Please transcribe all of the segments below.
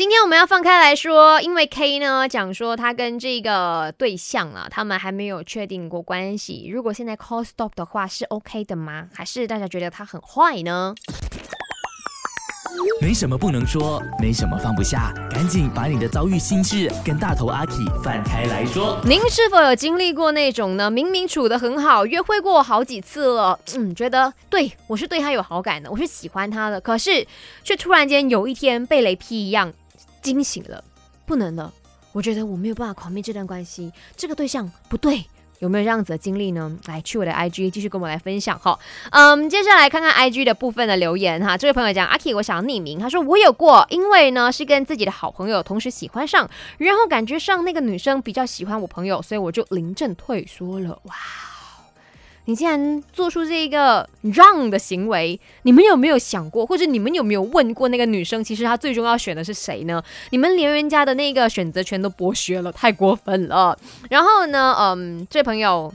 今天我们要放开来说，因为 K 呢讲说他跟这个对象啊，他们还没有确定过关系。如果现在 call stop 的话，是 OK 的吗？还是大家觉得他很坏呢？没什么不能说，没什么放不下，赶紧把你的遭遇心事跟大头阿 K 放开来说。您是否有经历过那种呢？明明处得很好，约会过好几次了，嗯，觉得对我是对他有好感的，我是喜欢他的，可是却突然间有一天被雷劈一样惊醒了，不能了。我觉得我没有办法狂灭这段关系，这个对象不对。有没有这样子的经历呢？来，去我的 IG 继续跟我来分享哈。嗯，接下来看看 IG 的部分的留言哈。这位朋友讲阿 K，我想要匿名。他说我有过，因为呢是跟自己的好朋友同时喜欢上，然后感觉上那个女生比较喜欢我朋友，所以我就临阵退缩了。哇！你竟然做出这个让的行为，你们有没有想过，或者你们有没有问过那个女生，其实她最终要选的是谁呢？你们连人家的那个选择权都剥削了，太过分了。然后呢，嗯，这位朋友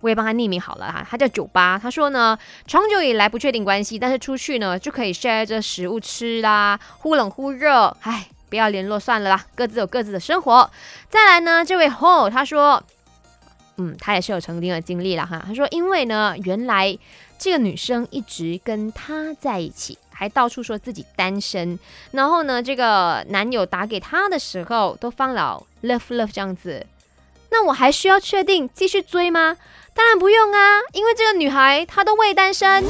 我也帮他匿名好了哈，他叫酒吧，他说呢，长久以来不确定关系，但是出去呢就可以 share 着食物吃啦，忽冷忽热，唉，不要联络算了啦，各自有各自的生活。再来呢，这位 Ho 他说。嗯，他也是有曾经的经历了哈。他说，因为呢，原来这个女生一直跟他在一起，还到处说自己单身。然后呢，这个男友打给他的时候，都放了 love love 这样子。那我还需要确定继续追吗？当然不用啊，因为这个女孩她都未单身。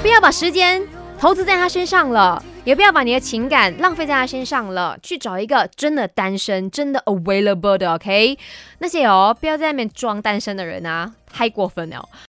不要把时间投资在她身上了。也不要把你的情感浪费在他身上了，去找一个真的单身、真的 available 的，OK？那些哦，不要在那面装单身的人啊，太过分了。